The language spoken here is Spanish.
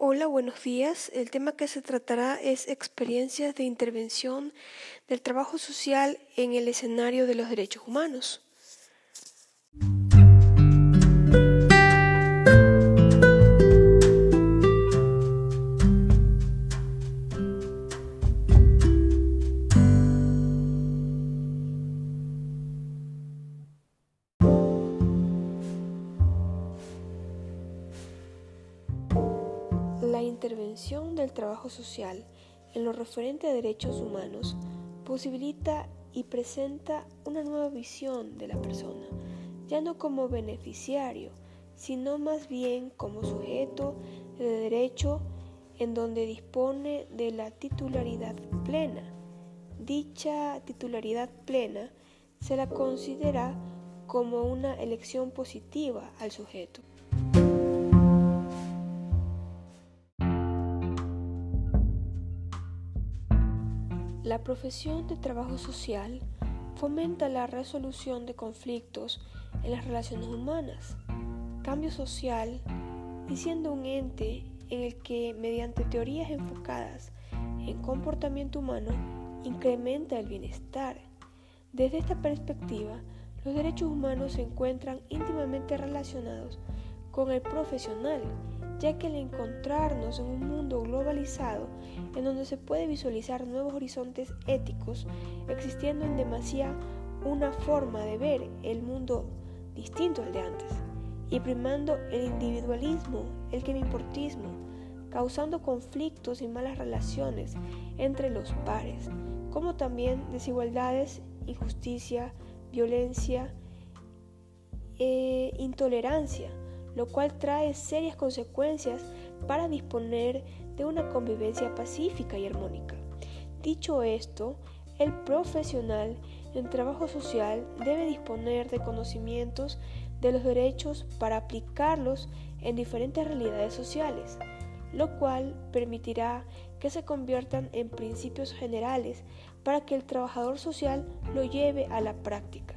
Hola, buenos días. El tema que se tratará es experiencias de intervención del trabajo social en el escenario de los derechos humanos. Intervención del trabajo social en lo referente a derechos humanos posibilita y presenta una nueva visión de la persona, ya no como beneficiario, sino más bien como sujeto de derecho en donde dispone de la titularidad plena. Dicha titularidad plena se la considera como una elección positiva al sujeto. La profesión de trabajo social fomenta la resolución de conflictos en las relaciones humanas, cambio social y siendo un ente en el que mediante teorías enfocadas en comportamiento humano incrementa el bienestar. Desde esta perspectiva, los derechos humanos se encuentran íntimamente relacionados con el profesional ya que al encontrarnos en un mundo globalizado en donde se puede visualizar nuevos horizontes éticos, existiendo en demasía una forma de ver el mundo distinto al de antes, y primando el individualismo, el que me importismo, causando conflictos y malas relaciones entre los pares, como también desigualdades, injusticia, violencia e intolerancia lo cual trae serias consecuencias para disponer de una convivencia pacífica y armónica. Dicho esto, el profesional en trabajo social debe disponer de conocimientos de los derechos para aplicarlos en diferentes realidades sociales, lo cual permitirá que se conviertan en principios generales para que el trabajador social lo lleve a la práctica.